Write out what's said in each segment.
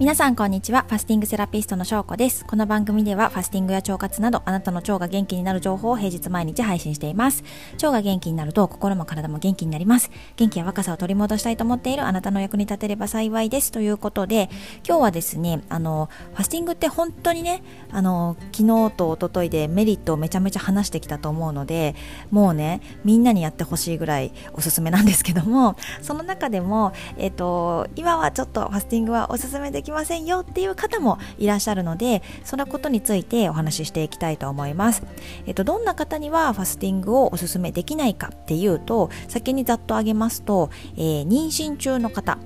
皆さんこんにちは。ファスティングセラピストの翔子です。この番組ではファスティングや腸活などあなたの腸が元気になる情報を平日毎日配信しています。腸が元気になると心も体も元気になります。元気や若さを取り戻したいと思っているあなたの役に立てれば幸いです。ということで今日はですねあのファスティングって本当にねあの昨日と一昨日でメリットをめちゃめちゃ話してきたと思うのでもうねみんなにやってほしいぐらいおすすめなんですけどもその中でもえっ、と今はちょっとファスティングはおすすめでききませんよっていう方もいらっしゃるのでそのことについてお話ししていきたいと思います、えっと、どんな方にはファスティングをおすすめできないかっていうと先にざっと挙げますと、えー、妊娠中の方、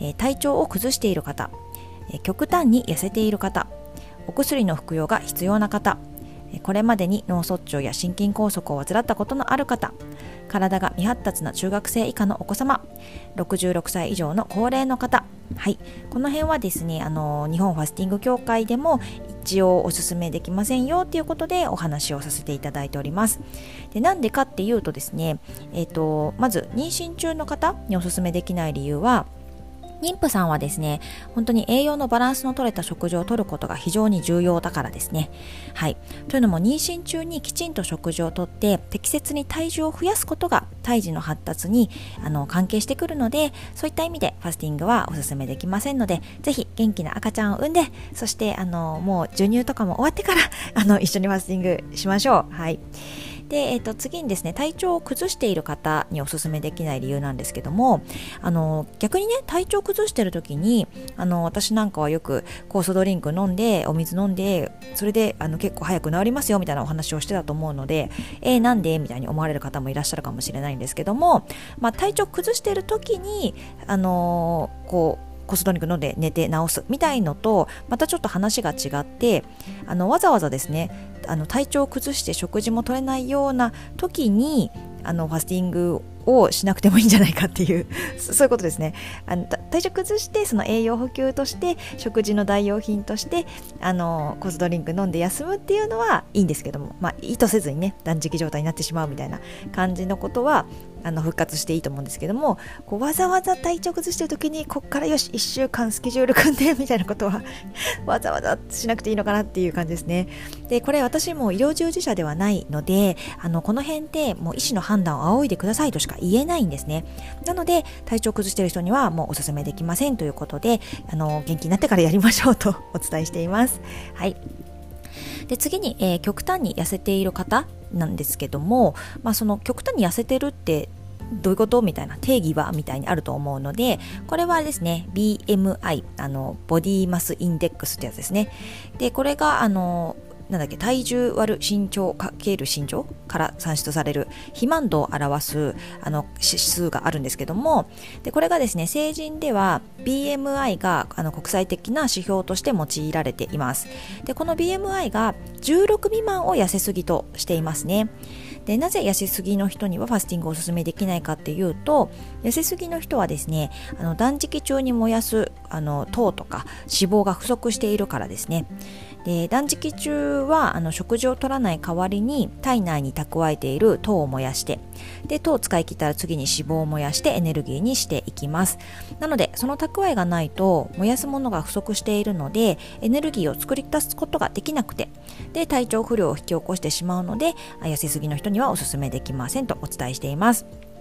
えー、体調を崩している方、えー、極端に痩せている方お薬の服用が必要な方これまでに脳卒中や心筋梗塞を患ったことのある方体が未発達な中学生以下のお子様66歳以上の高齢の方はい。この辺はですねあの日本ファスティング協会でも一応おすすめできませんよっていうことでお話をさせていただいております。でなんでかっていうとですねえっ、ー、とまず妊娠中の方におすすめできない理由は妊婦さんはですね、本当に栄養のバランスの取れた食事をとることが非常に重要だからですね。はい。というのも妊娠中にきちんと食事をとって適切に体重を増やすことが胎児の発達にあの関係してくるので、そういった意味でファスティングはお勧めできませんので、ぜひ元気な赤ちゃんを産んで、そしてあのもう授乳とかも終わってからあの一緒にファスティングしましょう。はい。で、えー、と次にですね体調を崩している方におすすめできない理由なんですけどもあの逆にね体調崩してる時にあの私なんかはよく酵素ドリンク飲んでお水飲んでそれであの結構早く治りますよみたいなお話をしてたと思うのでえー、なんで？みたいに思われる方もいらっしゃるかもしれないんですけども、まあ、体調崩してる時にあの、こうコストニック飲んで寝て治すみたいのとまたちょっと話が違ってあのわざわざですねあの体調を崩して食事も取れないような時にあのファスティングをしなくてもいいんじゃないかっていう そういうことですね。あの体調崩してその栄養補給として食事の代用品としてあのコスドリンク飲んで休むっていうのはいいんですけども、まあ、意図せずにね断食状態になってしまうみたいな感じのことはあの復活していいと思うんですけどもこうわざわざ体調崩してる時にこっからよし1週間スケジュール組んでみたいなことは わざわざしなくていいのかなっていう感じですね。でこれ私も医療従事者ではないのであのこの辺でもう医師の判断を仰いでくださいとしか言えないんですね。なので体調崩してる人にはもうおすすめできませんということであの元気になってからやりましょうとお伝えしています。はい。で次に、えー、極端に痩せている方なんですけども、まあ、その極端に痩せてるってどういうことみたいな定義はみたいにあると思うのでこれはですね BMI あのボディマスインデックスってやつですね。でこれがあのなんだっけ体重割る身長かける身長から算出される肥満度を表すあの指数があるんですけどもでこれがですね成人では BMI があの国際的な指標として用いられています。でこの BMI が16未満を痩せすぎとしていますね。でなぜ痩せすぎの人にはファスティングをおすすめできないかっていうと痩せすぎの人はですねあの断食中に燃やすあの糖とか脂肪が不足しているからですね。で断食中はあの食事を取らない代わりに体内に蓄えている糖を燃やしてで糖を使い切ったら次に脂肪を燃やしてエネルギーにしていきます。なのでその蓄えがないと燃やすものが不足しているのでエネルギーを作り出すことができなくてで体調不良を引き起こしてしまうので痩せすぎの人にはおすすめできませんとお伝えしています。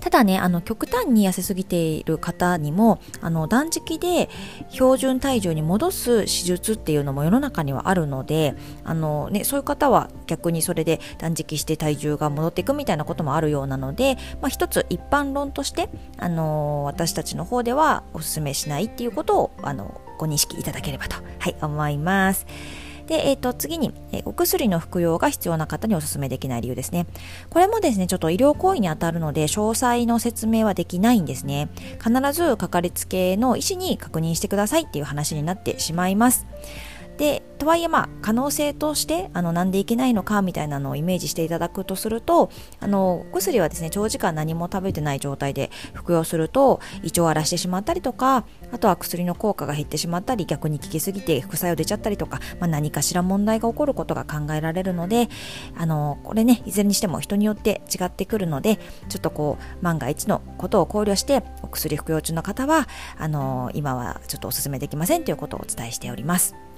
ただね、あの、極端に痩せすぎている方にも、あの、断食で標準体重に戻す手術っていうのも世の中にはあるので、あの、ね、そういう方は逆にそれで断食して体重が戻っていくみたいなこともあるようなので、まあ、一つ一般論として、あの、私たちの方ではお勧めしないっていうことを、あの、ご認識いただければと、はい、思います。で、えっ、ー、と、次に、え、お薬の服用が必要な方にお勧めできない理由ですね。これもですね、ちょっと医療行為にあたるので、詳細の説明はできないんですね。必ずかかりつけの医師に確認してくださいっていう話になってしまいます。でとはいえまあ可能性としてあのなんでいけないのかみたいなのをイメージしていただくとするとあの薬はですね長時間何も食べてない状態で服用すると胃腸を荒らしてしまったりとかあとは薬の効果が減ってしまったり逆に効きすぎて副作用出ちゃったりとか、まあ、何かしら問題が起こることが考えられるのであのこれねいずれにしても人によって違ってくるのでちょっとこう万が一のことを考慮してお薬服用中の方はあの今はちょっとお勧めできませんということをお伝えしております。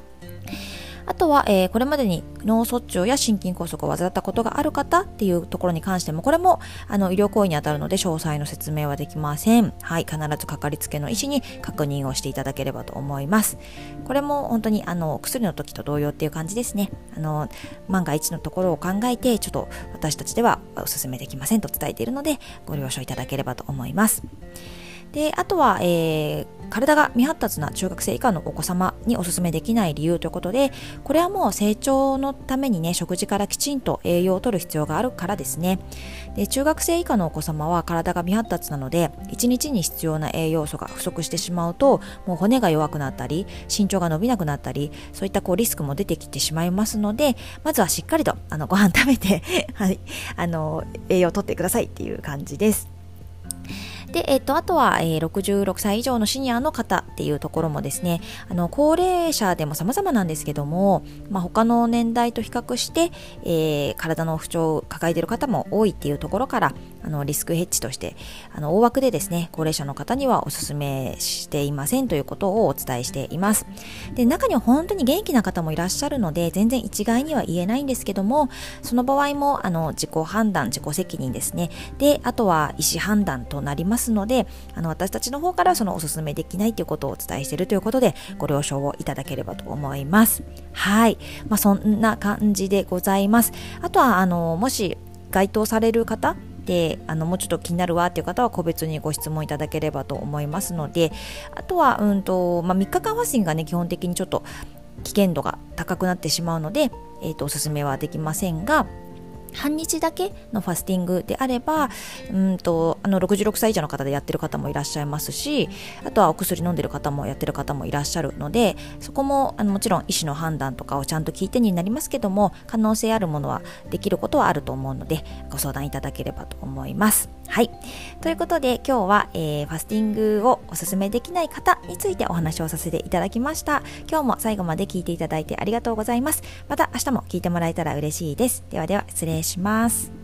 あとは、えー、これまでに脳卒中や心筋梗塞を患ったことがある方っていうところに関しても、これもあの医療行為に当たるので詳細の説明はできません。はい、必ずかかりつけの医師に確認をしていただければと思います。これも本当にあの薬の時と同様っていう感じですね。あの万が一のところを考えて、ちょっと私たちではお勧めできませんと伝えているので、ご了承いただければと思います。であとは、えー、体が未発達な中学生以下のお子様にお勧めできない理由ということでこれはもう成長のためにね食事からきちんと栄養を取る必要があるからですねで中学生以下のお子様は体が未発達なので1日に必要な栄養素が不足してしまうともう骨が弱くなったり身長が伸びなくなったりそういったこうリスクも出てきてしまいますのでまずはしっかりとあのご飯食べて はい、あの栄養を取ってくださいっていう感じです。で、えっと、あとは、えー、66歳以上のシニアの方っていうところもですね、あの、高齢者でも様々なんですけども、まあ、他の年代と比較して、えー、体の不調を抱えている方も多いっていうところから、あの、リスクヘッジとして、あの、大枠でですね、高齢者の方にはお勧めしていませんということをお伝えしています。で、中には本当に元気な方もいらっしゃるので、全然一概には言えないんですけども、その場合も、あの、自己判断、自己責任ですね。で、あとは意思判断となりますますので、あの私たちの方からそのおすすめできないということをお伝えしているということで、ご了承をいただければと思います。はい。まあ、そんな感じでございます。あとは、あの、もし該当される方、であのもうちょっと気になるわっていう方は個別にご質問いただければと思いますのであとは、うんとまあ、3日間ファスティングがね基本的にちょっと危険度が高くなってしまうので、えーとおすすめはできませんが半日だけのファスティングであれば、うんと、あの、66歳以上の方でやってる方もいらっしゃいますし、あとはお薬飲んでる方もやってる方もいらっしゃるので、そこも、あの、もちろん医師の判断とかをちゃんと聞いてになりますけども、可能性あるものはできることはあると思うので、ご相談いただければと思います。はい。ということで、今日は、えー、ファスティングをおすすめできない方についてお話をさせていただきました。今日も最後まで聞いていただいてありがとうございます。また明日も聞いてもらえたら嬉しいです。ではでは、失礼します。